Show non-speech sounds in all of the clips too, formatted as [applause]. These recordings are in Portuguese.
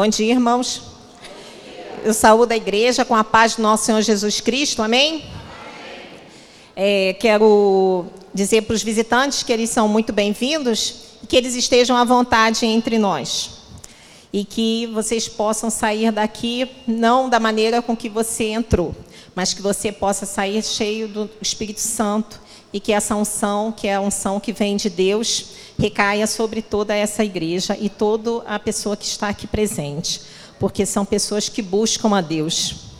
Bom dia, irmãos. Eu saúdo a igreja com a paz do nosso Senhor Jesus Cristo, amém? É, quero dizer para os visitantes que eles são muito bem-vindos e que eles estejam à vontade entre nós. E que vocês possam sair daqui não da maneira com que você entrou, mas que você possa sair cheio do Espírito Santo e que essa unção, que é a unção que vem de Deus, recaia sobre toda essa igreja e toda a pessoa que está aqui presente, porque são pessoas que buscam a Deus.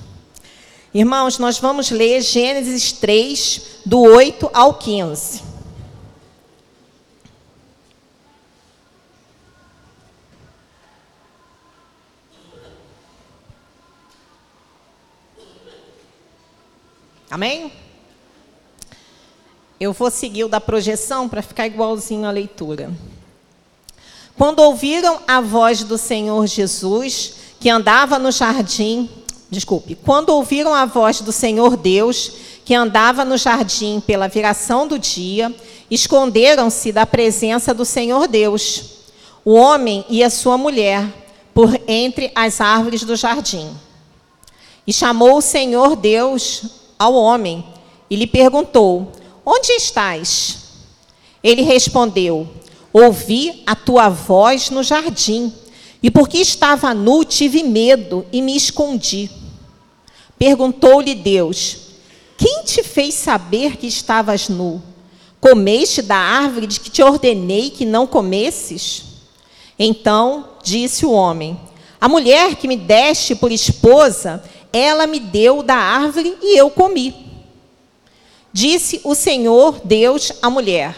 Irmãos, nós vamos ler Gênesis 3, do 8 ao 15. Amém? Eu vou seguir o da projeção para ficar igualzinho à leitura. Quando ouviram a voz do Senhor Jesus, que andava no jardim, desculpe, quando ouviram a voz do Senhor Deus, que andava no jardim pela viração do dia, esconderam-se da presença do Senhor Deus, o homem e a sua mulher, por entre as árvores do jardim. E chamou o Senhor Deus ao homem e lhe perguntou: Onde estás? Ele respondeu: Ouvi a tua voz no jardim, e porque estava nu, tive medo e me escondi. Perguntou-lhe Deus: Quem te fez saber que estavas nu? Comeste da árvore de que te ordenei que não comesses? Então disse o homem: A mulher que me deste por esposa, ela me deu da árvore e eu comi. Disse o Senhor Deus à mulher: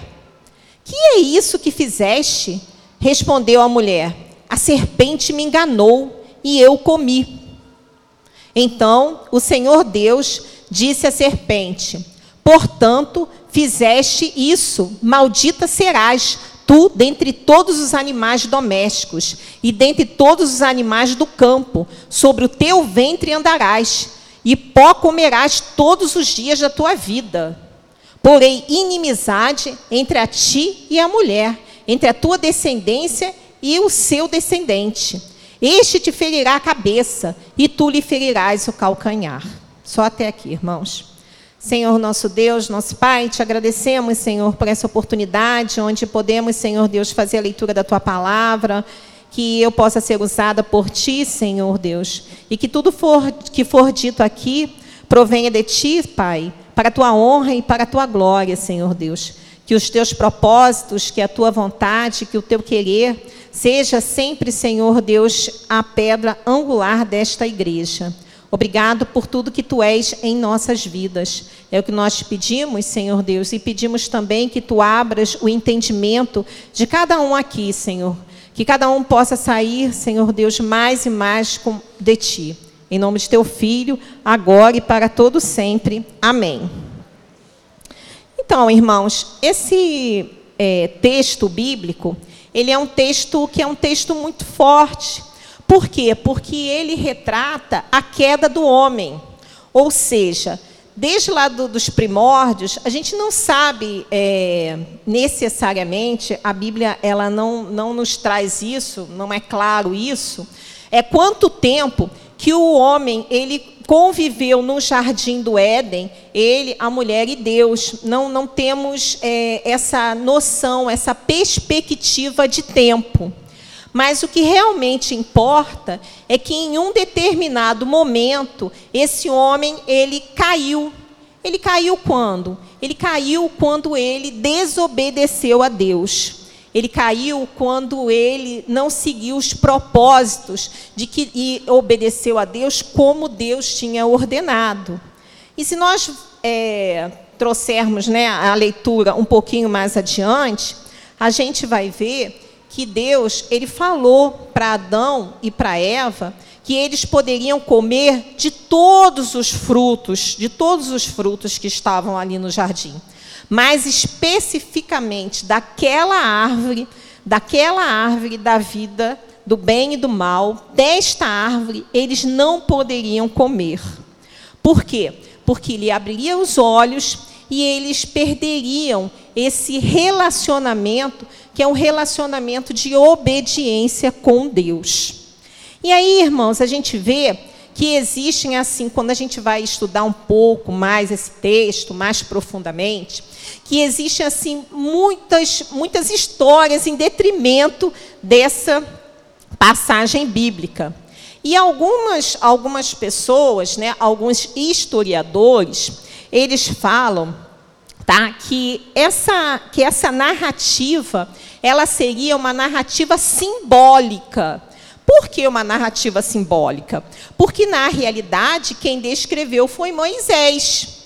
Que é isso que fizeste? Respondeu a mulher: A serpente me enganou e eu comi. Então o Senhor Deus disse à serpente: Portanto, fizeste isso, maldita serás tu dentre todos os animais domésticos e dentre todos os animais do campo, sobre o teu ventre andarás e pó comerás todos os dias da tua vida. Porém, inimizade entre a ti e a mulher, entre a tua descendência e o seu descendente. Este te ferirá a cabeça, e tu lhe ferirás o calcanhar. Só até aqui, irmãos. Senhor nosso Deus, nosso Pai, te agradecemos, Senhor, por essa oportunidade onde podemos, Senhor Deus, fazer a leitura da tua palavra que eu possa ser usada por ti, Senhor Deus, e que tudo for, que for dito aqui provenha de ti, Pai, para a tua honra e para a tua glória, Senhor Deus. Que os teus propósitos, que a tua vontade, que o teu querer seja sempre, Senhor Deus, a pedra angular desta igreja. Obrigado por tudo que tu és em nossas vidas. É o que nós te pedimos, Senhor Deus, e pedimos também que tu abras o entendimento de cada um aqui, Senhor que cada um possa sair, Senhor Deus, mais e mais de ti. Em nome de teu filho, agora e para todo sempre. Amém. Então, irmãos, esse é, texto bíblico, ele é um texto que é um texto muito forte. Por quê? Porque ele retrata a queda do homem. Ou seja, desde lá do, dos primórdios, a gente não sabe é, necessariamente, a Bíblia ela não, não nos traz isso, não é claro isso, é quanto tempo que o homem ele conviveu no jardim do Éden, ele, a mulher e Deus. Não, não temos é, essa noção, essa perspectiva de tempo. Mas o que realmente importa é que em um determinado momento esse homem ele caiu. Ele caiu quando? Ele caiu quando ele desobedeceu a Deus. Ele caiu quando ele não seguiu os propósitos de que e obedeceu a Deus como Deus tinha ordenado. E se nós é, trouxermos né, a leitura um pouquinho mais adiante, a gente vai ver que Deus ele falou para Adão e para Eva que eles poderiam comer de todos os frutos, de todos os frutos que estavam ali no jardim, mas especificamente daquela árvore, daquela árvore da vida do bem e do mal, desta árvore eles não poderiam comer. Por quê? Porque ele abriria os olhos e eles perderiam esse relacionamento, que é um relacionamento de obediência com Deus. E aí, irmãos, a gente vê que existem, assim, quando a gente vai estudar um pouco mais esse texto, mais profundamente, que existem, assim, muitas, muitas histórias em detrimento dessa passagem bíblica. E algumas, algumas pessoas, né, alguns historiadores, eles falam tá, que, essa, que essa narrativa ela seria uma narrativa simbólica por que uma narrativa simbólica? Porque, na realidade, quem descreveu foi Moisés.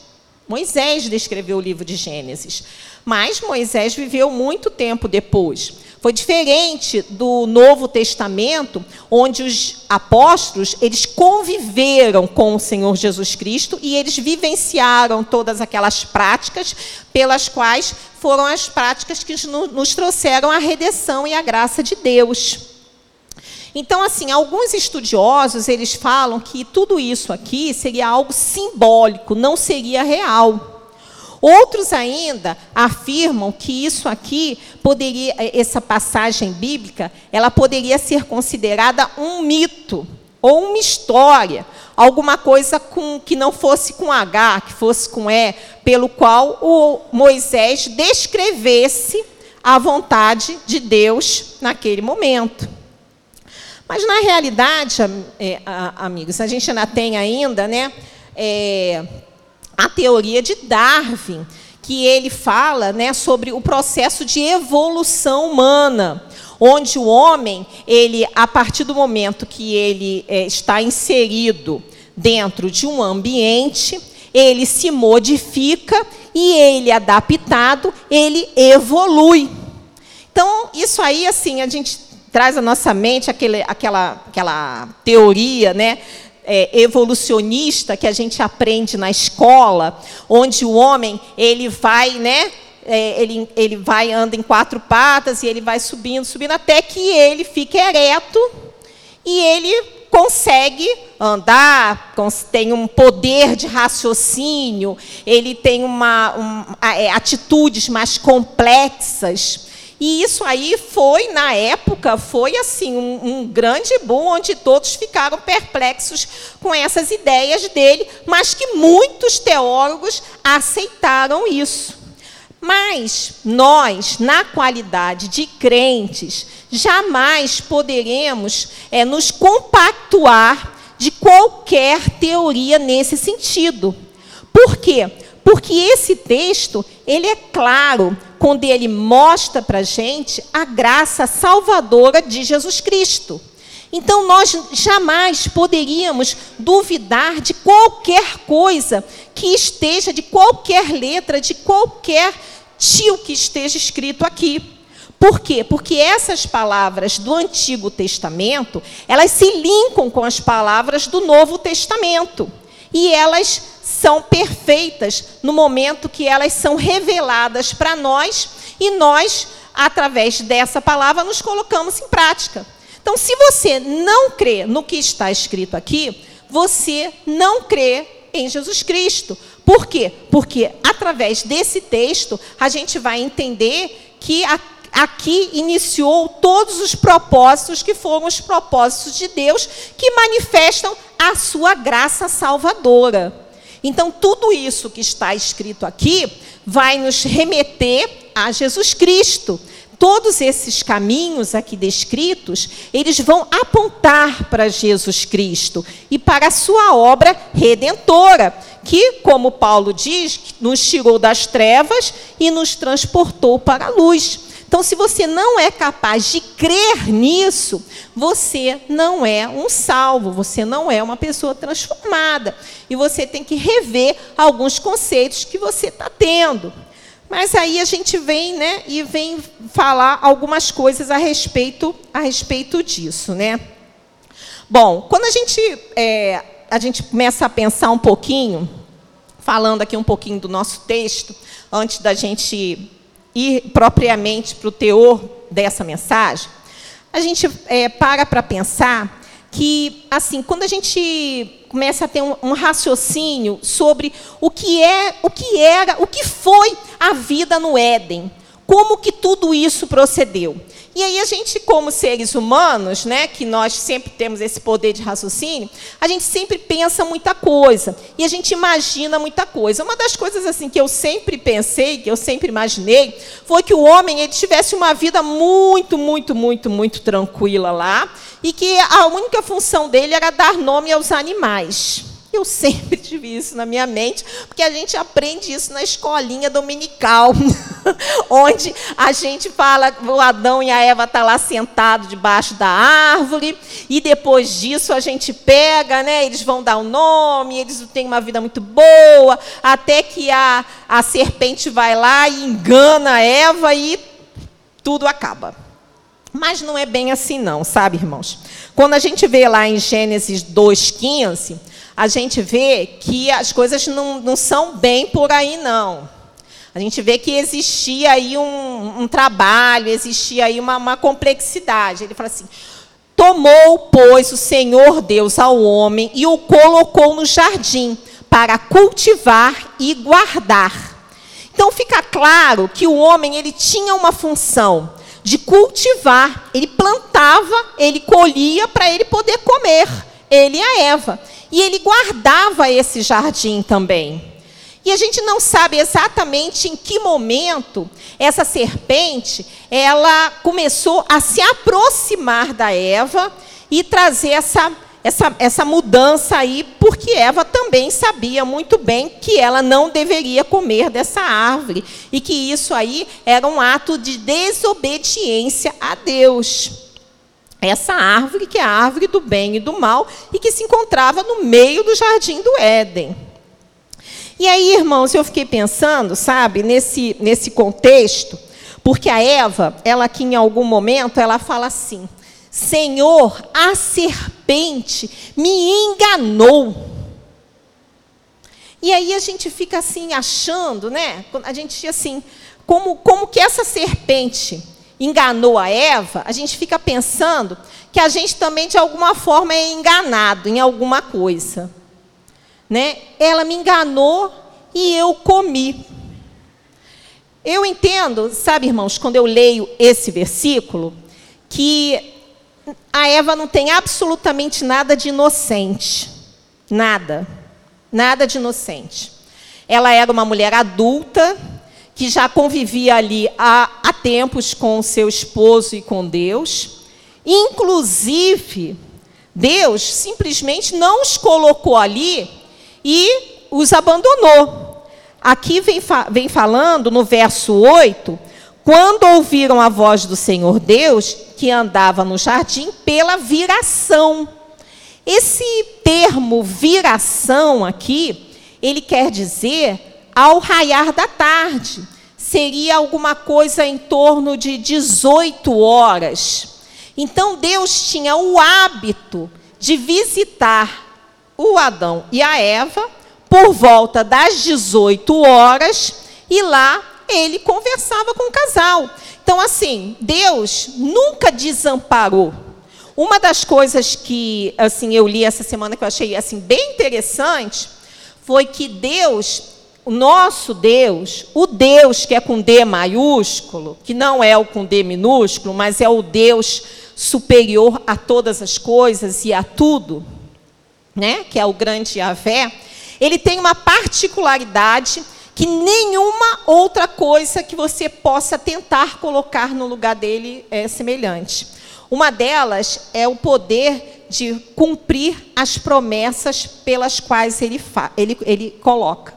Moisés descreveu o livro de Gênesis. Mas Moisés viveu muito tempo depois. Foi diferente do Novo Testamento, onde os apóstolos, eles conviveram com o Senhor Jesus Cristo e eles vivenciaram todas aquelas práticas pelas quais foram as práticas que nos trouxeram a redenção e a graça de Deus. Então, assim, alguns estudiosos, eles falam que tudo isso aqui seria algo simbólico, não seria real. Outros ainda afirmam que isso aqui poderia, essa passagem bíblica, ela poderia ser considerada um mito ou uma história, alguma coisa com, que não fosse com H, que fosse com E, pelo qual o Moisés descrevesse a vontade de Deus naquele momento. Mas, na realidade, é, amigos, a gente ainda tem ainda né, é, a teoria de Darwin, que ele fala né, sobre o processo de evolução humana, onde o homem, ele, a partir do momento que ele é, está inserido dentro de um ambiente, ele se modifica e ele, adaptado, ele evolui. Então, isso aí, assim, a gente traz à nossa mente aquele, aquela, aquela teoria né, é, evolucionista que a gente aprende na escola, onde o homem ele vai, né, é, ele, ele vai anda em quatro patas e ele vai subindo, subindo até que ele fique ereto e ele consegue andar, tem um poder de raciocínio, ele tem uma, um, é, atitudes mais complexas. E isso aí foi, na época, foi assim um, um, grande boom, onde todos ficaram perplexos com essas ideias dele, mas que muitos teólogos aceitaram isso. Mas nós, na qualidade de crentes, jamais poderemos é, nos compactuar de qualquer teoria nesse sentido. Por quê? Porque esse texto, ele é claro, quando ele mostra para a gente a graça salvadora de Jesus Cristo. Então, nós jamais poderíamos duvidar de qualquer coisa que esteja, de qualquer letra, de qualquer tio que esteja escrito aqui. Por quê? Porque essas palavras do Antigo Testamento, elas se linkam com as palavras do Novo Testamento. E elas são perfeitas no momento que elas são reveladas para nós e nós, através dessa palavra, nos colocamos em prática. Então, se você não crê no que está escrito aqui, você não crê em Jesus Cristo. Por quê? Porque através desse texto a gente vai entender que aqui iniciou todos os propósitos que foram os propósitos de Deus que manifestam a sua graça salvadora. Então, tudo isso que está escrito aqui vai nos remeter a Jesus Cristo. Todos esses caminhos aqui descritos, eles vão apontar para Jesus Cristo e para a sua obra redentora, que, como Paulo diz, nos tirou das trevas e nos transportou para a luz. Então, se você não é capaz de crer nisso, você não é um salvo, você não é uma pessoa transformada. E você tem que rever alguns conceitos que você está tendo. Mas aí a gente vem, né, e vem falar algumas coisas a respeito, a respeito disso, né? Bom, quando a gente, é, a gente começa a pensar um pouquinho, falando aqui um pouquinho do nosso texto, antes da gente ir propriamente para o teor dessa mensagem, a gente é, para para pensar que, assim, quando a gente começa a ter um, um, raciocínio sobre o que é, o que era, o que foi a vida no Éden, Como que tudo isso procedeu? E aí a gente, como seres humanos, né, que nós sempre temos esse poder de raciocínio, a gente sempre pensa muita coisa e a gente imagina muita coisa. Uma das coisas assim que eu sempre pensei, que eu sempre imaginei, foi que o homem ele tivesse uma vida muito, muito, muito, muito tranquila lá e que a única função dele era dar nome aos animais. Eu sempre [laughs] tive isso na minha mente, porque a gente aprende isso na escolinha dominical, [laughs] onde a gente fala, o Adão e a Eva estão tá lá sentados debaixo da árvore, e depois disso a gente pega, né, eles vão dar o um nome, eles têm uma vida muito boa, até que a, a serpente vai lá e engana a Eva e tudo acaba. Mas não é bem assim não, sabe, irmãos? Quando a gente vê lá em Gênesis 2,15 a gente vê que as coisas não, não são bem por aí, não. A gente vê que existia aí um, um trabalho, existia aí uma, uma complexidade. Ele fala assim: Tomou, pois, o Senhor Deus ao homem e o colocou no jardim para cultivar e guardar. Então fica claro que o homem ele tinha uma função de cultivar, ele plantava, ele colhia para ele poder comer, ele e a Eva. E ele guardava esse jardim também. E a gente não sabe exatamente em que momento essa serpente ela começou a se aproximar da Eva e trazer essa, essa, essa mudança aí, porque Eva também sabia muito bem que ela não deveria comer dessa árvore e que isso aí era um ato de desobediência a Deus essa árvore, que é a árvore do bem e do mal, e que se encontrava no meio do jardim do Éden. E aí, irmãos, eu fiquei pensando, sabe, nesse, nesse contexto, porque a Eva, ela aqui em algum momento, ela fala assim: Senhor, a serpente me enganou. E aí a gente fica assim achando, né? A gente assim, como, como que essa serpente enganou a Eva, a gente fica pensando que a gente também, de alguma forma, é enganado em alguma coisa. Né? Ela me enganou e eu comi. Eu entendo, sabe, irmãos, quando eu leio esse versículo, que a Eva não tem absolutamente nada de inocente. Nada. Nada de inocente. Ela era uma mulher adulta, que já convivia ali há, tempos com seu esposo e com Deus. Inclusive, Deus simplesmente não os colocou ali e os abandonou. Aqui vem, vem falando no verso 8: quando ouviram a voz do Senhor Deus, que andava no jardim, pela viração. Esse termo viração aqui, ele quer dizer ao raiar da tarde. Seria alguma coisa em torno de 18 horas. Então Deus tinha o hábito de visitar o Adão e a Eva por volta das 18 horas e lá ele conversava com o casal. Então, assim, Deus nunca desamparou. Uma das coisas que assim eu li essa semana que eu achei assim bem interessante foi que Deus o nosso Deus, o Deus que é com D maiúsculo, que não é o com D minúsculo, mas é o Deus superior a todas as coisas e a tudo, né? que é o grande Yahvé, ele tem uma particularidade que nenhuma outra coisa que você possa tentar colocar no lugar dele é semelhante. Uma delas é o poder de cumprir as promessas pelas quais ele, ele, ele coloca.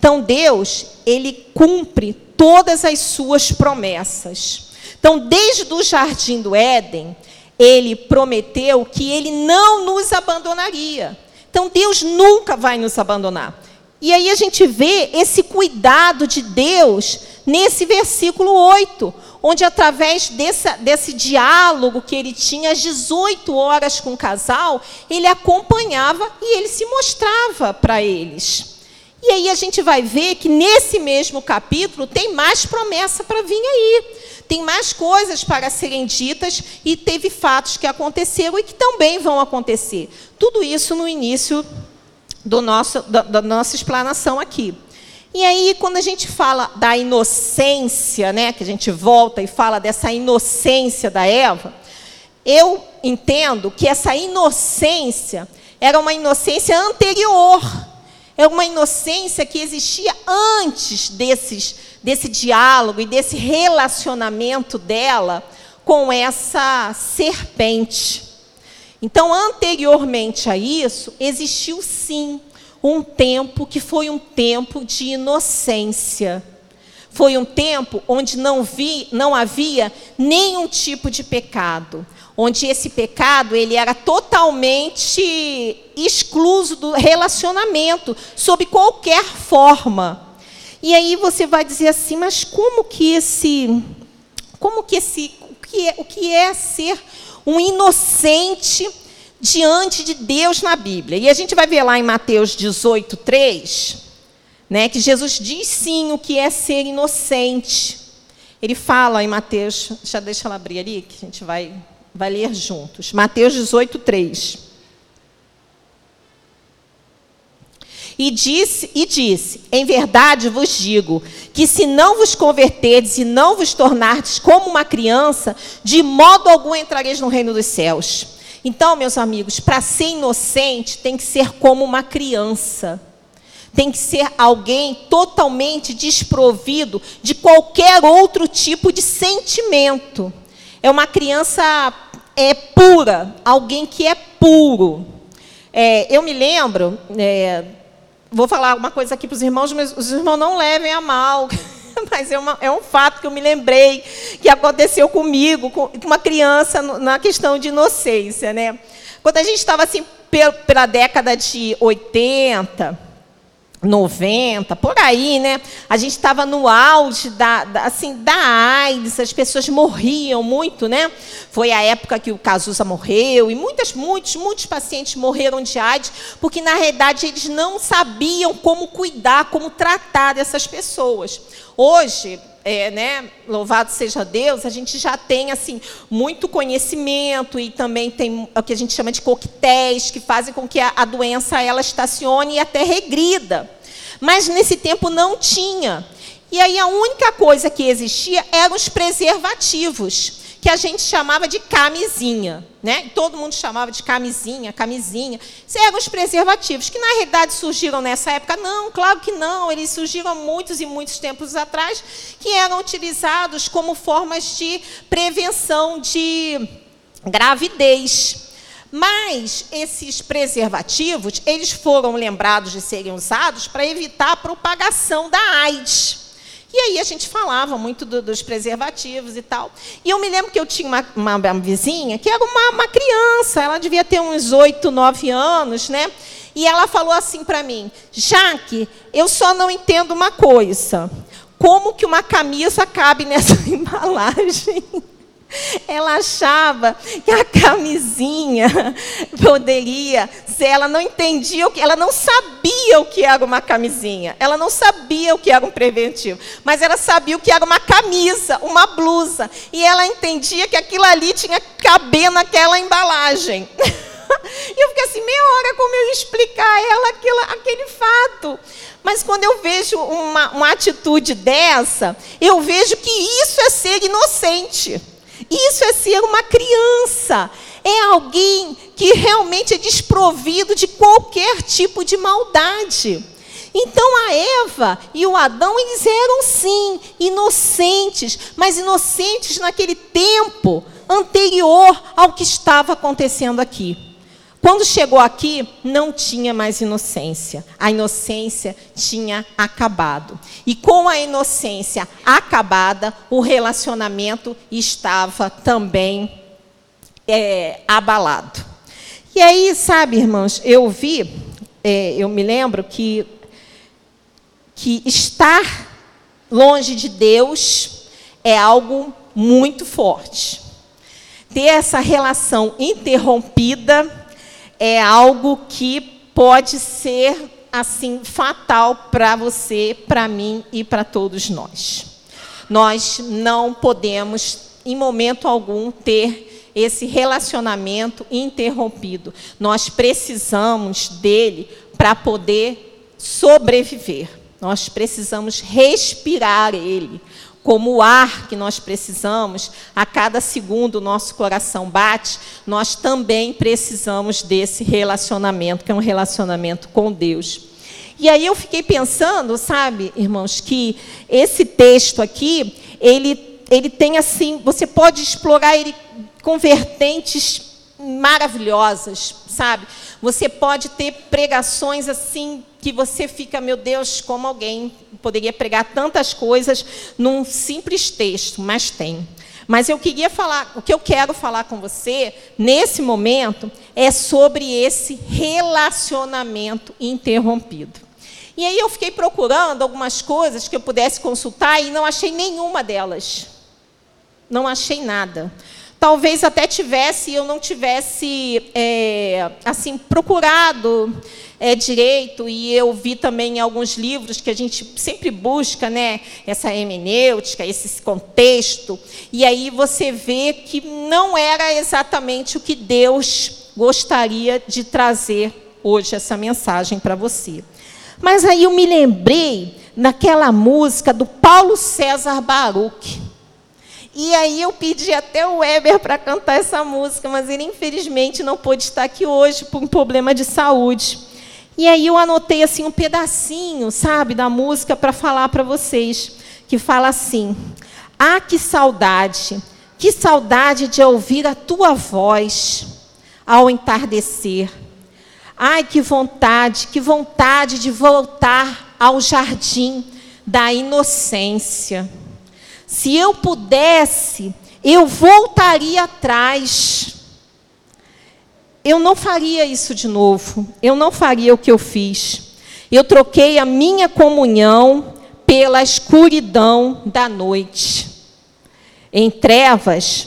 Então Deus, ele cumpre todas as suas promessas. Então, desde o jardim do Éden, ele prometeu que ele não nos abandonaria. Então, Deus nunca vai nos abandonar. E aí a gente vê esse cuidado de Deus nesse versículo 8, onde através desse diálogo que ele tinha às 18 horas com o casal, ele acompanhava e ele se mostrava para eles. E aí a gente vai ver que nesse mesmo capítulo tem mais promessa para vir aí. Tem mais coisas para serem ditas e teve fatos que aconteceram e que também vão acontecer. Tudo isso no início do nosso, da, da nossa explanação aqui. E aí, quando a gente fala da inocência, né, que a gente volta e fala dessa inocência da Eva, eu entendo que essa inocência era uma inocência anterior, é uma inocência que existia antes desses, desse diálogo e desse relacionamento dela com essa serpente. Então, anteriormente a isso, existiu sim um tempo que foi um tempo de inocência. Foi um tempo onde não, vi, não havia nenhum tipo de pecado, onde esse pecado ele era totalmente excluso do relacionamento, sob qualquer forma. E aí você vai dizer assim, mas como que esse, como que esse, o que é, o que é ser um inocente diante de Deus na Bíblia. E a gente vai ver lá em Mateus 18, 3, né, que Jesus diz sim o que é ser inocente. Ele fala em Mateus, já deixa ela abrir ali, que a gente vai, vai ler juntos. Mateus 18, 3. E disse, e disse: Em verdade vos digo que se não vos converterdes e não vos tornardes como uma criança, de modo algum entrareis no reino dos céus. Então, meus amigos, para ser inocente tem que ser como uma criança. Tem que ser alguém totalmente desprovido de qualquer outro tipo de sentimento. É uma criança é pura, alguém que é puro. É, eu me lembro, é, vou falar uma coisa aqui para os irmãos, mas os irmãos não levem a mal. [laughs] mas é, uma, é, um fato que eu me lembrei que aconteceu comigo, com uma criança, na questão de inocência. Né? Quando a gente estava assim, pela década de 80, 90, por aí, né? A gente estava no auge da, da, assim, da AIDS, as pessoas morriam muito, né? Foi a época que o Cazuza morreu e muitas, muitos, muitos pacientes morreram de AIDS, porque na realidade eles não sabiam como cuidar, como tratar dessas pessoas. Hoje, é, né, louvado seja Deus, a gente já tem assim muito conhecimento e também tem o que a gente chama de coquetéis que fazem com que a, a doença ela estacione e até regrida. Mas nesse tempo não tinha. E aí a única coisa que existia eram os preservativos que a gente chamava de camisinha, né? Todo mundo chamava de camisinha, camisinha. Isso eram os preservativos, que na realidade surgiram nessa época? Não, claro que não. Eles surgiram muitos e muitos tempos atrás, que eram utilizados como formas de prevenção de gravidez. Mas esses preservativos, eles foram lembrados de serem usados para evitar a propagação da AIDS. E aí a gente falava muito do, dos preservativos e tal. E eu me lembro que eu tinha uma, uma, uma vizinha que era uma, uma, criança, ela devia ter uns oito, nove anos, né? E ela falou assim para mim, Jaque, eu só não entendo uma coisa. Como que uma camisa cabe nessa [laughs] embalagem? Ela achava que a camisinha poderia ser, ela não entendia o que, ela não sabia o que era uma camisinha, ela não sabia o que era um preventivo, mas ela sabia o que era uma camisa, uma blusa, e ela entendia que aquilo ali tinha caber naquela embalagem. [laughs] E eu fiquei assim, meia hora como eu ia explicar a ela aquilo, aquele fato. Mas quando eu vejo uma, uma atitude dessa, eu vejo que isso é ser inocente. Isso é ser uma criança. É alguém que realmente é desprovido de qualquer tipo de maldade. Então a Eva e o Adão, eles eram sim inocentes, mas inocentes naquele tempo anterior ao que estava acontecendo aqui. Quando chegou aqui, não tinha mais inocência. A inocência tinha acabado. E com a inocência acabada, o relacionamento estava também é, abalado. E aí, sabe, irmãos, eu vi, é, eu me lembro que, que estar longe de Deus é algo muito forte. Ter essa relação interrompida é algo que pode ser assim fatal para você, para mim e para todos nós. Nós não podemos em momento algum ter esse relacionamento interrompido. Nós precisamos dele para poder sobreviver. nós precisamos respirar Ele. Como o ar que nós precisamos, a cada segundo o nosso coração bate, nós também precisamos desse relacionamento, que é um relacionamento com Deus. E aí eu fiquei pensando, sabe, irmãos, que esse texto aqui, ele, ele tem assim, você pode explorar ele com vertentes maravilhosas, sabe? Você pode ter pregações assim que você fica, meu Deus, como alguém poderia pregar tantas coisas num simples texto, mas tem. Mas eu queria falar, o que eu quero falar com você nesse momento é sobre esse relacionamento interrompido. E aí eu fiquei procurando algumas coisas que eu pudesse consultar e não achei nenhuma delas. Não achei nada talvez até tivesse, eu não tivesse é, assim procurado é, direito e eu vi também alguns livros que a gente sempre busca, né, essa hermenêutica, esse contexto, e aí você vê que não era exatamente o que Deus gostaria de trazer hoje essa mensagem para você. Mas aí eu me lembrei naquela música do Paulo César Baruch e aí eu pedi até o Weber para cantar essa música, mas ele infelizmente não pôde estar aqui hoje por um problema de saúde. E aí eu anotei assim um pedacinho, sabe, da música para falar para vocês, que fala assim: "Ah, que saudade, que saudade de ouvir a tua voz ao entardecer. Ai, que vontade, que vontade de voltar ao jardim da inocência." Se eu pudesse, eu voltaria atrás. Eu não faria isso de novo. Eu não faria o que eu fiz. Eu troquei a minha comunhão pela escuridão da noite. Em trevas,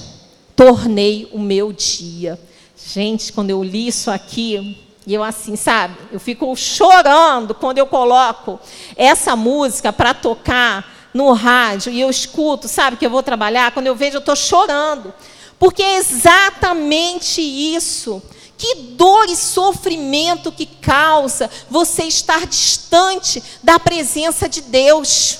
tornei o meu dia. Gente, quando eu li isso aqui, e eu assim, sabe, eu fico chorando quando eu coloco essa música para tocar no rádio e eu escuto, sabe, que eu vou trabalhar, quando eu vejo, eu estou chorando. Porque é exatamente isso. Que dor e sofrimento que causa você estar distante da presença de Deus.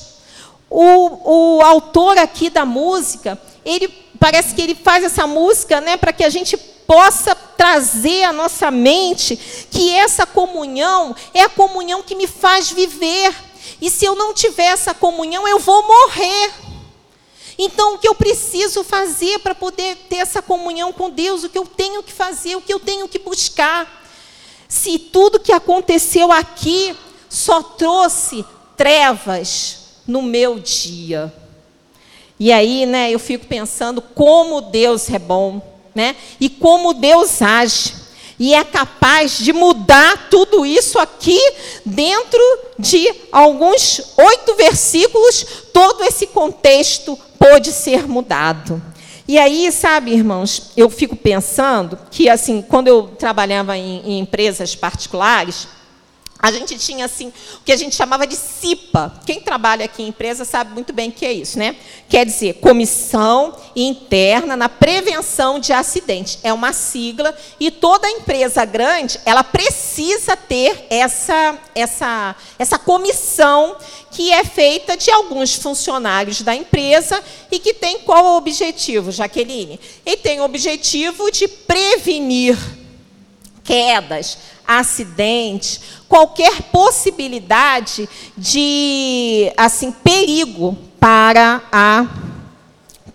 O, o autor aqui da música, ele parece que ele faz essa música né, para que a gente possa trazer à nossa mente que essa comunhão é a comunhão que me faz viver. E se eu não tiver essa comunhão, eu vou morrer. Então, o que eu preciso fazer para poder ter essa comunhão com Deus? O que eu tenho que fazer? O que eu tenho que buscar? Se tudo que aconteceu aqui só trouxe trevas no meu dia. E aí, né, eu fico pensando como Deus é bom, né? E como Deus age e é capaz de mudar tudo isso aqui dentro de alguns oito versículos, todo esse contexto pode ser mudado. E aí, sabe, irmãos, eu fico pensando que, assim, quando eu trabalhava em, em empresas particulares, a gente tinha assim o que a gente chamava de CIPA. Quem trabalha aqui em empresa sabe muito bem o que é isso, né? Quer dizer, Comissão Interna na Prevenção de Acidentes. É uma sigla e toda empresa grande, ela precisa ter essa essa essa comissão que é feita de alguns funcionários da empresa e que tem qual o objetivo, Jaqueline? Ele tem o objetivo de prevenir quedas, acidentes, qualquer possibilidade de assim perigo para a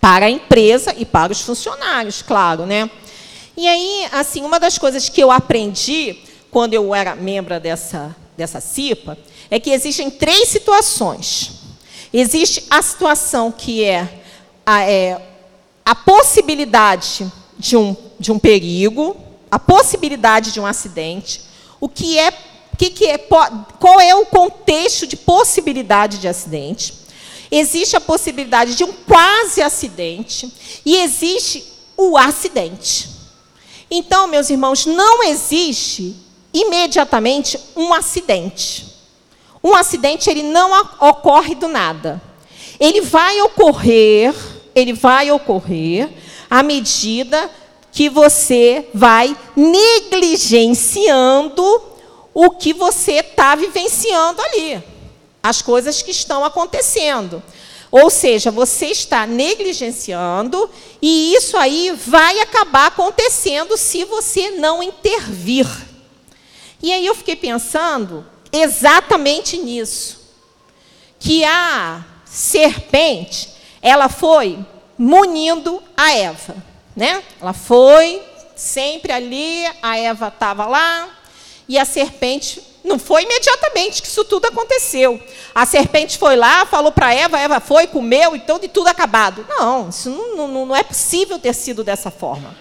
para a empresa e para os funcionários, claro, né? E aí, assim, uma das coisas que eu aprendi quando eu era membro dessa dessa CIPA é que existem três situações. Existe a situação que é a, é, a possibilidade de um, de um perigo, a possibilidade de um acidente, o que é, que que é, qual é o contexto de possibilidade de acidente. Existe a possibilidade de um quase acidente e existe o acidente. Então, meus irmãos, não existe imediatamente um acidente. Um acidente ele não ocorre do nada. Ele vai ocorrer, ele vai ocorrer à medida que você vai negligenciando o que você está vivenciando ali. as coisas que estão acontecendo. Ou seja, você está negligenciando e isso aí vai acabar acontecendo se você não intervir. E aí eu fiquei pensando exatamente nisso. Que a serpente, ela foi munindo a Eva, né? Ela foi sempre ali, a Eva estava lá e a serpente não foi imediatamente que isso tudo aconteceu. A serpente foi lá, falou para Eva, Eva foi, comeu e tudo, e tudo acabado. Não, isso não, não, não é possível ter sido dessa forma.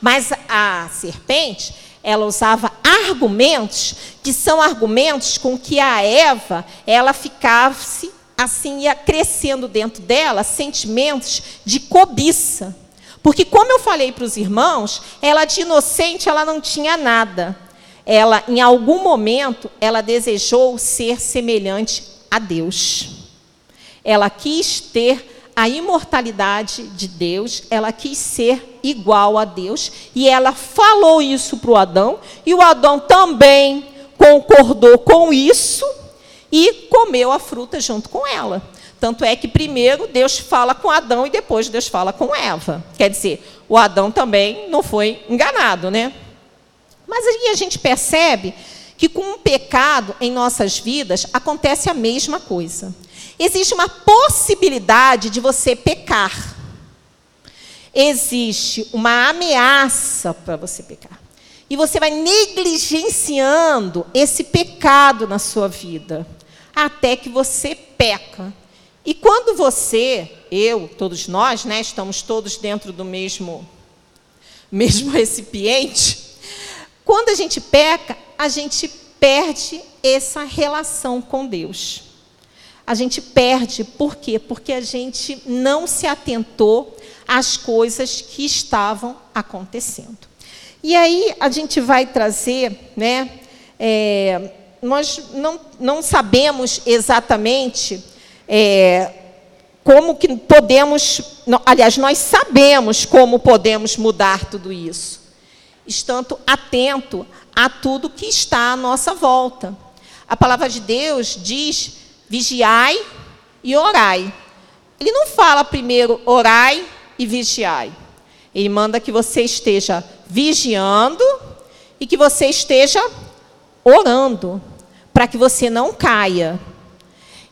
Mas a serpente, ela usava argumentos que são argumentos com que a Eva, ela ficasse assim, ia crescendo dentro dela sentimentos de cobiça. Porque, como eu falei para os irmãos, ela de inocente, ela não tinha nada ela, em algum momento, ela desejou ser semelhante a Deus. Ela quis ter a imortalidade de Deus, ela quis ser igual a Deus, e ela falou isso para o Adão, e o Adão também concordou com isso e comeu a fruta junto com ela. Tanto é que primeiro Deus fala com Adão e depois Deus fala com Eva. Quer dizer, o Adão também não foi enganado, né? Mas aí a gente percebe que com o pecado em nossas vidas acontece a mesma coisa. Existe uma possibilidade de você pecar. Existe uma ameaça para você pecar. E você vai negligenciando esse pecado na sua vida, até que você peca. E quando você, eu, todos nós, né, estamos todos dentro do mesmo [laughs] mesmo recipiente, quando a gente peca, a gente perde essa relação com Deus. A gente perde, por quê? Porque a gente não se atentou às coisas que estavam acontecendo. E aí a gente vai trazer, né? É, nós não, não sabemos exatamente é, como que podemos, aliás, nós sabemos como podemos mudar tudo isso estando atento a tudo que está à nossa volta. A palavra de Deus diz: vigiai e orai. Ele não fala primeiro orai e vigiai. Ele manda que você esteja vigiando e que você esteja orando, para que você não caia.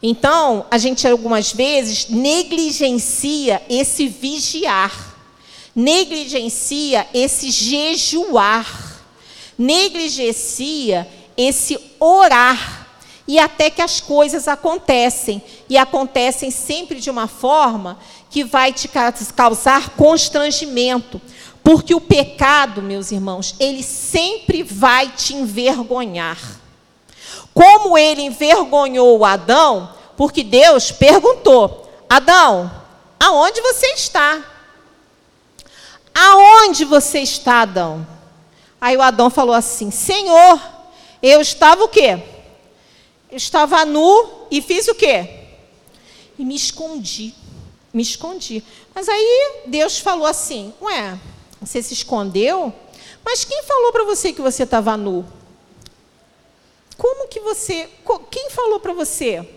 Então, a gente algumas vezes negligencia esse vigiar negligencia esse jejuar, negligencia esse orar, e até que as coisas acontecem, e acontecem sempre de uma forma que vai te causar constrangimento, porque o pecado, meus irmãos, ele sempre vai te envergonhar. Como ele envergonhou Adão, porque Deus perguntou: Adão, aonde você está? Aonde você está, Adão? Aí o Adão falou assim: Senhor, eu estava o quê? Estava nu e fiz o quê? E me escondi. Me escondi. Mas aí Deus falou assim: Ué, você se escondeu? Mas quem falou para você que você estava nu? Como que você. Quem falou para você?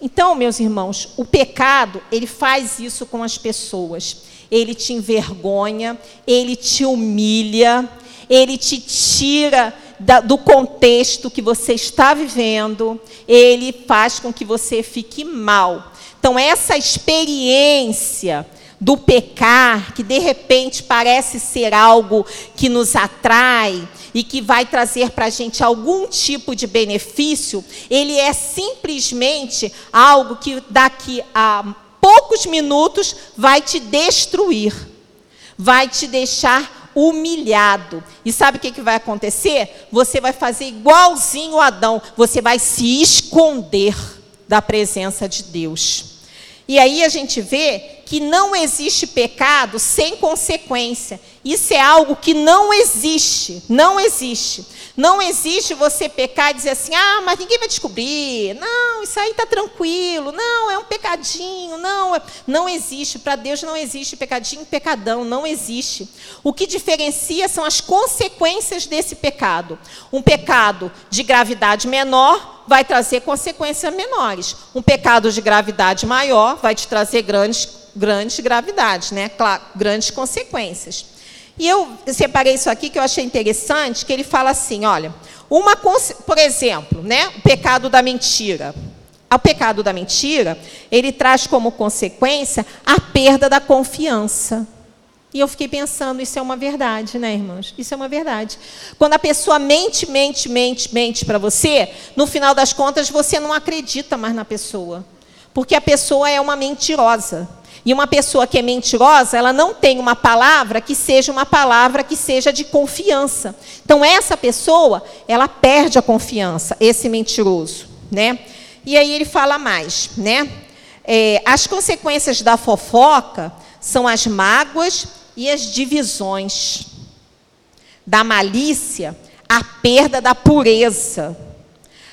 Então, meus irmãos, o pecado, ele faz isso com as pessoas ele te envergonha, ele te humilha, ele te tira da, do contexto que você está vivendo, ele faz com que você fique mal. Então, essa experiência do pecar, que de repente parece ser algo que nos atrai e que vai trazer para a gente algum tipo de benefício, ele é simplesmente algo que daqui a poucos minutos vai te destruir, vai te deixar humilhado. E sabe o que, que vai acontecer? Você vai fazer igualzinho Adão, você vai se esconder da presença de Deus. E aí a gente vê que não existe pecado sem consequência. Isso é algo que não existe, não existe. Não existe você pecar e dizer assim: "Ah, mas ninguém vai descobrir". Não, isso aí está tranquilo. Não, é um pecadinho. Não, é... não existe. Para Deus não existe pecadinho, pecadão, não existe. O que diferencia são as consequências desse pecado. Um pecado de gravidade menor vai trazer consequências menores. Um pecado de gravidade maior vai te trazer grandes, grandes gravidades, né? Claro, grandes consequências. E eu separei isso aqui que eu achei interessante, que ele fala assim, olha, uma, por exemplo, né, o pecado da mentira. O pecado da mentira, ele traz como consequência a perda da confiança. E eu fiquei pensando, isso é uma verdade, né, irmãos? Isso é uma verdade. Quando a pessoa mente, mente, mente, mente para você, no final das contas você não acredita mais na pessoa. Porque a pessoa é uma mentirosa. E uma pessoa que é mentirosa, ela não tem uma palavra que seja uma palavra que seja de confiança. Então essa pessoa, ela perde a confiança, esse mentiroso, né? E aí ele fala mais, né? É, as consequências da fofoca são as mágoas e as divisões. Da malícia, a perda da pureza.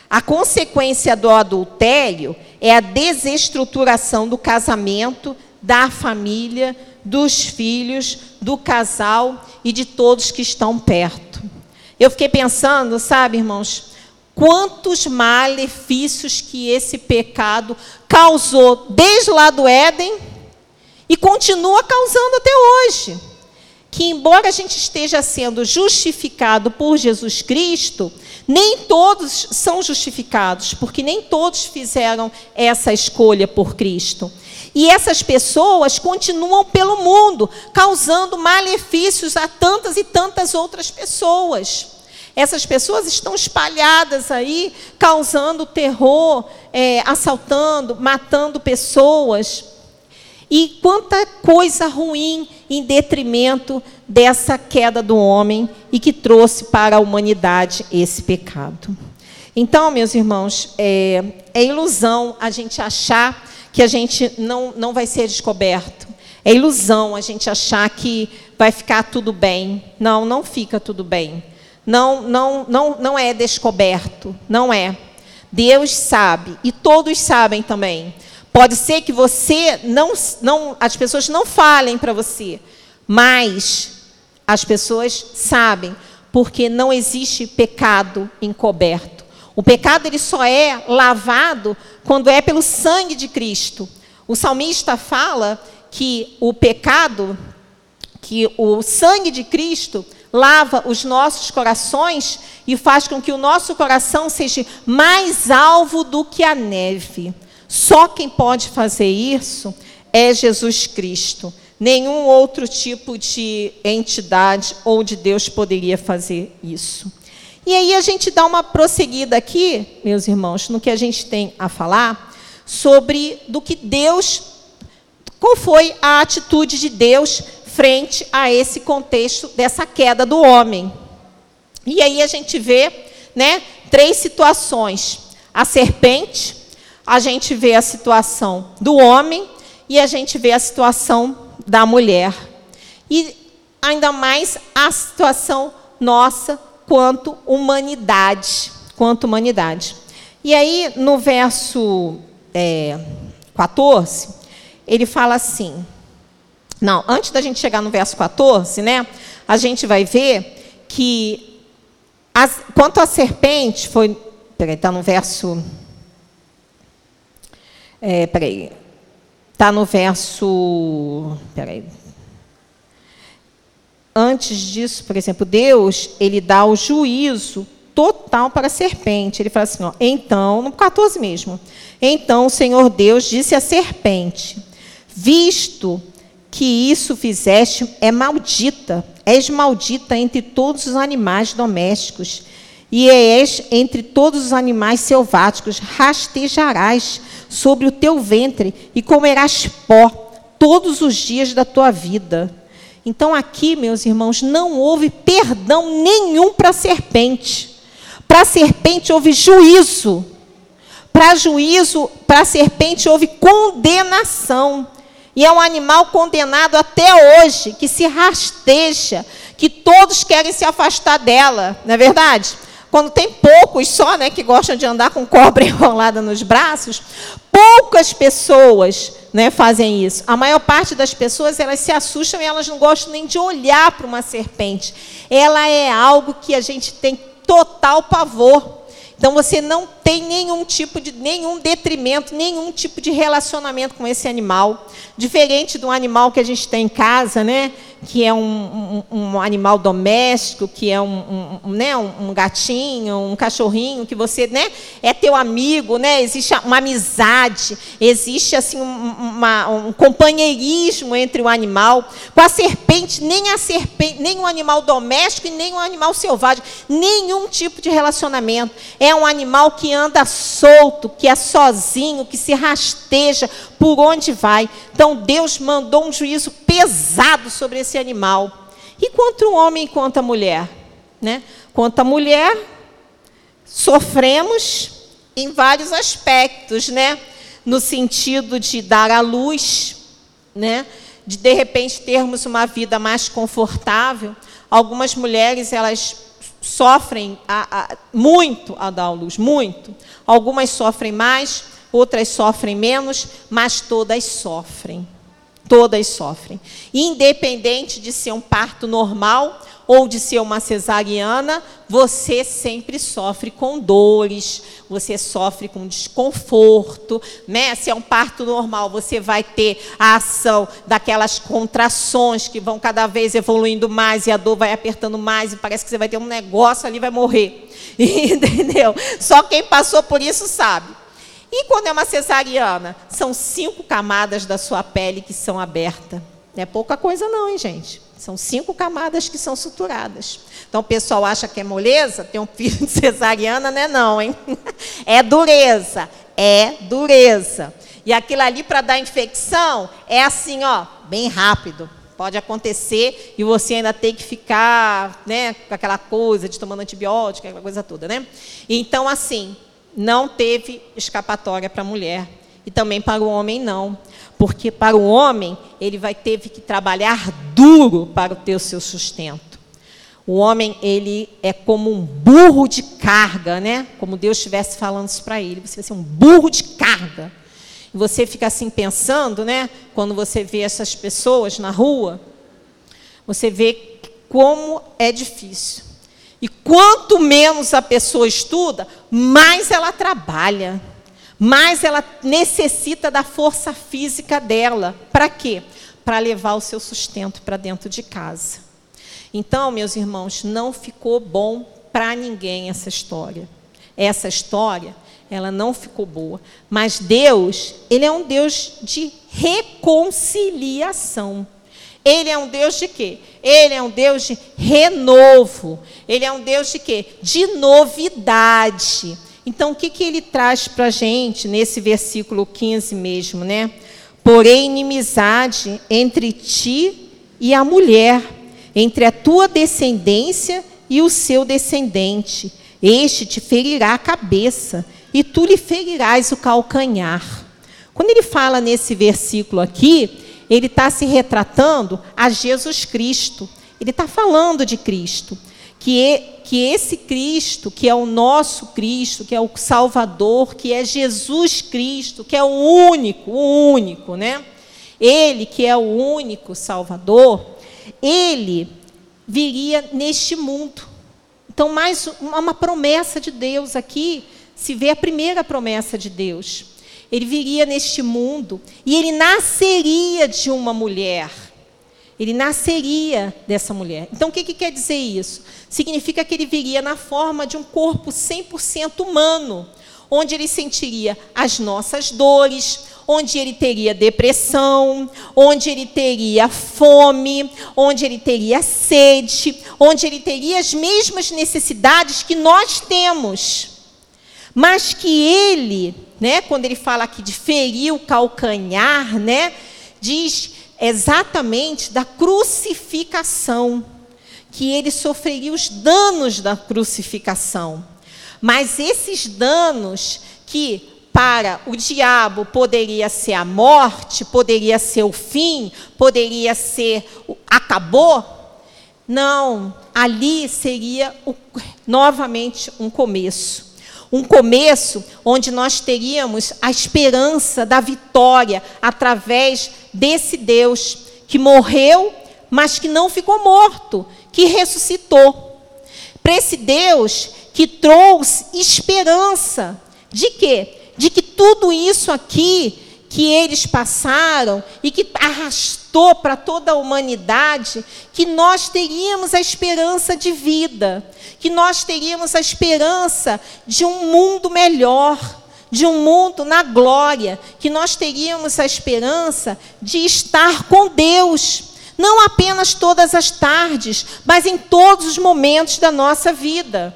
A consequência do adultério é a desestruturação do casamento, da família, dos filhos, do casal e de todos que estão perto. Eu fiquei pensando, sabe, irmãos, quantos malefícios que esse pecado causou desde lá do Éden e continua causando até hoje. Que, embora a gente esteja sendo justificado por Jesus Cristo, nem todos são justificados, porque nem todos fizeram essa escolha por Cristo. E essas pessoas continuam pelo mundo, causando malefícios a tantas e tantas outras pessoas. Essas pessoas estão espalhadas aí, causando terror, é, assaltando, matando pessoas. E quanta coisa ruim em detrimento dessa queda do homem e que trouxe para a humanidade esse pecado. Então, meus irmãos, é, é ilusão a gente achar que a gente não, não vai ser descoberto. É ilusão a gente achar que vai ficar tudo bem. Não, não fica tudo bem. Não, não, não, não é descoberto. Não é. Deus sabe e todos sabem também. Pode ser que você não, não as pessoas não falem para você, mas as pessoas sabem, porque não existe pecado encoberto. O pecado ele só é lavado quando é pelo sangue de Cristo. O salmista fala que o pecado, que o sangue de Cristo lava os nossos corações e faz com que o nosso coração seja mais alvo do que a neve. Só quem pode fazer isso é Jesus Cristo. Nenhum outro tipo de entidade ou de Deus poderia fazer isso. E aí a gente dá uma prosseguida aqui, meus irmãos, no que a gente tem a falar sobre do que Deus, qual foi a atitude de Deus frente a esse contexto dessa queda do homem. E aí a gente vê, né, três situações: a serpente, a gente vê a situação do homem e a gente vê a situação da mulher. E ainda mais a situação nossa quanto humanidade, quanto humanidade. E aí no verso é, 14, ele fala assim. Não, antes da gente chegar no verso 14, né, a gente vai ver que as, quanto a serpente foi, peraí, está no verso é, peraí. Está no verso. Peraí. Antes disso, por exemplo, Deus, ele dá o juízo total para a serpente. Ele fala assim, ó, então, no 14 mesmo. Então o Senhor Deus disse à serpente: Visto que isso fizeste, é maldita, és maldita entre todos os animais domésticos, e és entre todos os animais selváticos, rastejarás sobre o teu ventre e comerás pó todos os dias da tua vida. Então, aqui, meus irmãos, não houve perdão nenhum para a serpente. Para a serpente houve juízo. Para juízo, para a serpente houve condenação. E é um animal condenado até hoje, que se rasteja, que todos querem se afastar dela, não é verdade? Quando tem poucos só, né, que gostam de andar com cobra [laughs] enrolada nos braços, poucas pessoas, né, fazem isso. A maior parte das pessoas, elas se assustam e elas não gostam nem de olhar para uma serpente. Ela é algo que a gente tem total pavor. Então você não tem nenhum tipo de nenhum detrimento, nenhum tipo de relacionamento com esse animal, diferente do animal que a gente tem em casa, né? Que é um, um, um animal doméstico, que é um, um né? um, gatinho, um cachorrinho, que você, né? É teu amigo, né? Existe uma amizade, existe assim uma, um companheirismo entre o animal. Com a serpente, nem a serpente, nem um animal doméstico e nem um animal selvagem, nenhum tipo de relacionamento. É um animal que anda solto, que é sozinho, que se rasteja por onde vai. Então Deus mandou um juízo pesado sobre esse animal. E quanto o homem e quanto a mulher? Né? Quanto a mulher, sofremos em vários aspectos, né? No sentido de dar à luz, né? De de repente termos uma vida mais confortável. Algumas mulheres elas sofrem a, a, muito a dar à luz, muito. Algumas sofrem mais, outras sofrem menos, mas todas sofrem. Todas sofrem. Independente de ser um parto normal ou de ser uma cesariana, você sempre sofre com dores, você sofre com desconforto, né? Se é um parto normal, você vai ter a ação daquelas contrações que vão cada vez evoluindo mais e a dor vai apertando mais e parece que você vai ter um negócio ali vai morrer. [laughs] Entendeu? Só quem passou por isso sabe. E quando é uma cesariana, são cinco camadas da sua pele que são abertas. Não é pouca coisa não, hein, gente? São cinco camadas que são suturadas. Então o pessoal acha que é moleza, tem um filho de cesariana, não é não, hein? [laughs] É dureza, é dureza. E aquilo ali para dar infecção é assim, ó, bem rápido. Pode acontecer e você ainda tem que ficar, né, com aquela coisa de tomando antibiótico, aquela coisa toda, né? Então assim, não teve escapatória para a mulher e também para o homem não. Porque para o homem, ele vai ter que trabalhar duro para ter o seu sustento. O homem, ele é como um burro de carga, né? Como Deus estivesse falando isso para ele. Você vai ser um burro de carga. E você fica assim pensando, né? Quando você vê essas pessoas na rua, você vê como é difícil. E quanto menos a pessoa estuda, mais ela trabalha mais ela necessita da força física dela. Para quê? Para levar o seu sustento para dentro de casa. Então, meus irmãos, não ficou bom para ninguém essa história. Essa história, ela não ficou boa. Mas Deus, Ele é um Deus de reconciliação. Ele é um Deus de quê? Ele é um Deus de renovo. Ele é um Deus de quê? De novidade. Então, o que, que ele traz para a gente nesse versículo 15 mesmo, né? Porém, inimizade entre ti e a mulher, entre a tua descendência e o seu descendente. Este te ferirá a cabeça, e tu lhe ferirás o calcanhar. Quando ele fala nesse versículo aqui, ele está se retratando a Jesus Cristo. Ele está falando de Cristo que, que esse Cristo, que é o nosso Cristo, que é o Salvador, que é Jesus Cristo, que é o único, o único, né? Ele que é o único Salvador, ele viria neste mundo. Então, mais uma promessa de Deus aqui, se vê a primeira promessa de Deus. Ele viria neste mundo e ele nasceria de uma mulher. Ele nasceria dessa mulher. Então, o que, que quer dizer isso? Significa que ele viria na forma de um corpo 100% humano, onde ele sentiria as nossas dores, onde ele teria depressão, onde ele teria fome, onde ele teria sede, onde ele teria as mesmas necessidades que nós temos. Mas que ele, né, quando ele fala aqui de ferir o calcanhar, né, diz exatamente da crucificação, que ele sofreria os danos da crucificação. Mas esses danos que para o diabo poderia ser a morte, poderia ser o fim, poderia ser o, acabou, não, ali seria o, novamente um começo um começo onde nós teríamos a esperança da vitória através desse Deus que morreu, mas que não ficou morto, que ressuscitou. Para esse Deus que trouxe esperança, De quê? De que tudo isso aqui que eles passaram e que arrastou para toda a humanidade, que nós teríamos a esperança de vida, que nós teríamos a esperança de um mundo melhor, de um mundo na glória, que nós teríamos a esperança de estar com Deus, não apenas todas as tardes, mas em todos os momentos da nossa vida.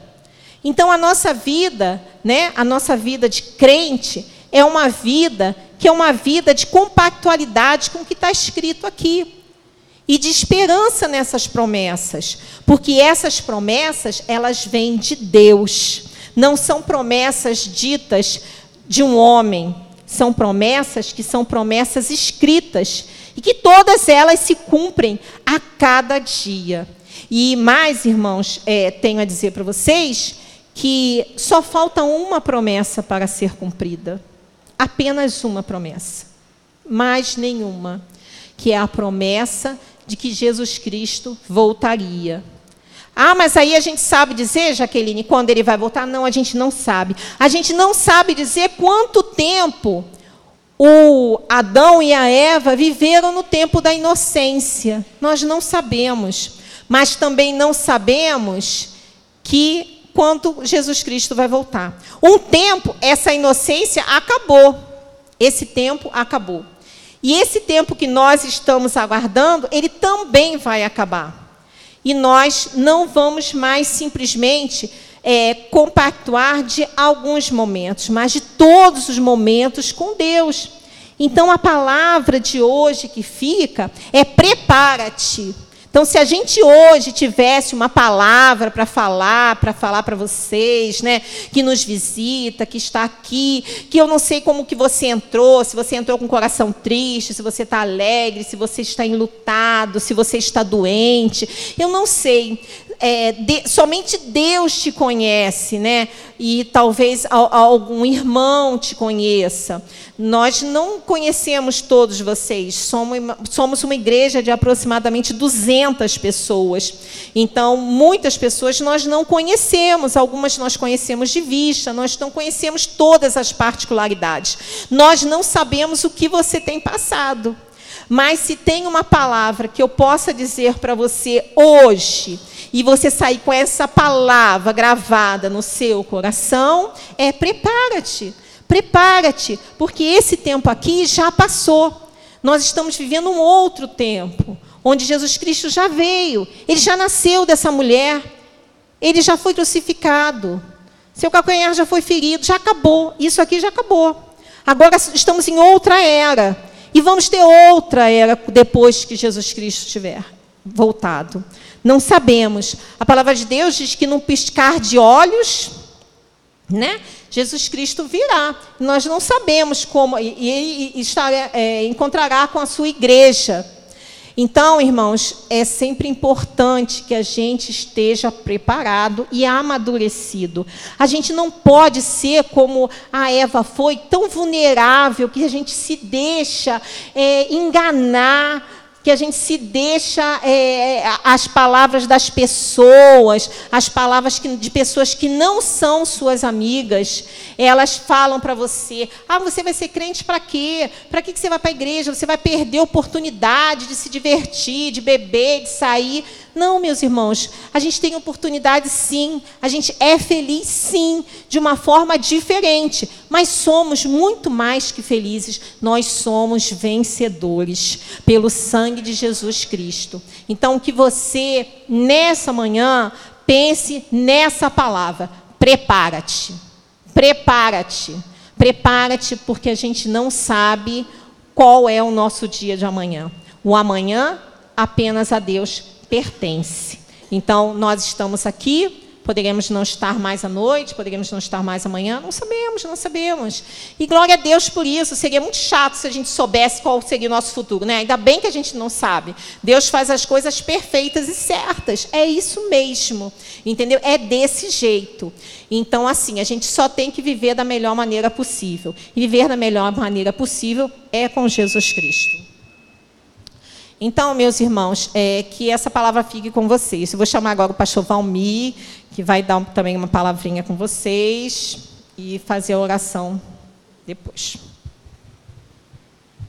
Então a nossa vida, né, a nossa vida de crente é uma vida que é uma vida de compactualidade com o que está escrito aqui. E de esperança nessas promessas. Porque essas promessas, elas vêm de Deus. Não são promessas ditas de um homem. São promessas que são promessas escritas. E que todas elas se cumprem a cada dia. E mais, irmãos, é, tenho a dizer para vocês que só falta uma promessa para ser cumprida apenas uma promessa, mais nenhuma, que é a promessa de que Jesus Cristo voltaria. Ah, mas aí a gente sabe dizer, Jaqueline, quando ele vai voltar? Não, a gente não sabe. A gente não sabe dizer quanto tempo o Adão e a Eva viveram no tempo da inocência. Nós não sabemos. Mas também não sabemos que quando Jesus Cristo vai voltar. Um tempo, essa inocência acabou. Esse tempo acabou. E esse tempo que nós estamos aguardando, ele também vai acabar. E nós não vamos mais simplesmente é, compactuar de alguns momentos, mas de todos os momentos com Deus. Então a palavra de hoje que fica é prepara-te. Então, se a gente hoje tivesse uma palavra para falar, para falar para vocês, né, que nos visita, que está aqui, que eu não sei como que você entrou, se você entrou com o coração triste, se você está alegre, se você está enlutado, se você está doente, eu não sei. É, de, somente Deus te conhece, né? E talvez algum irmão te conheça. Nós não conhecemos todos vocês, somos, somos uma igreja de aproximadamente 200 pessoas. Então, muitas pessoas nós não conhecemos, algumas nós conhecemos de vista, nós não conhecemos todas as particularidades. Nós não sabemos o que você tem passado. Mas se tem uma palavra que eu possa dizer para você hoje, e você sair com essa palavra gravada no seu coração, é prepara-te. Prepara-te, porque esse tempo aqui já passou. Nós estamos vivendo um outro tempo, onde Jesus Cristo já veio, ele já nasceu dessa mulher, ele já foi crucificado, seu calcanhar já foi ferido, já acabou, isso aqui já acabou. Agora estamos em outra era, e vamos ter outra era depois que Jesus Cristo estiver voltado. Não sabemos. A palavra de Deus diz que num piscar de olhos, né? Jesus Cristo virá. Nós não sabemos como, e ele estará, é, encontrará com a sua igreja. Então, irmãos, é sempre importante que a gente esteja preparado e amadurecido. A gente não pode ser como a Eva foi, tão vulnerável que a gente se deixa é, enganar que a gente se deixa é, as palavras das pessoas, as palavras que, de pessoas que não são suas amigas, elas falam para você: ah, você vai ser crente para quê? Para que você vai para a igreja? Você vai perder a oportunidade de se divertir, de beber, de sair. Não, meus irmãos, a gente tem oportunidade sim, a gente é feliz sim, de uma forma diferente, mas somos muito mais que felizes, nós somos vencedores pelo sangue de Jesus Cristo. Então, que você, nessa manhã, pense nessa palavra: prepara-te, prepara-te, prepara-te, porque a gente não sabe qual é o nosso dia de amanhã. O amanhã apenas a Deus pertence. Então, nós estamos aqui, poderemos não estar mais à noite, poderemos não estar mais amanhã, não sabemos, não sabemos. E glória a Deus por isso. Seria muito chato se a gente soubesse qual seria o nosso futuro, né? Ainda bem que a gente não sabe. Deus faz as coisas perfeitas e certas. É isso mesmo. Entendeu? É desse jeito. Então, assim, a gente só tem que viver da melhor maneira possível. E viver da melhor maneira possível é com Jesus Cristo. Então, meus irmãos, é, que essa palavra fique com vocês. Eu vou chamar agora o pastor Valmir, que vai dar também uma palavrinha com vocês. e fazer a oração depois.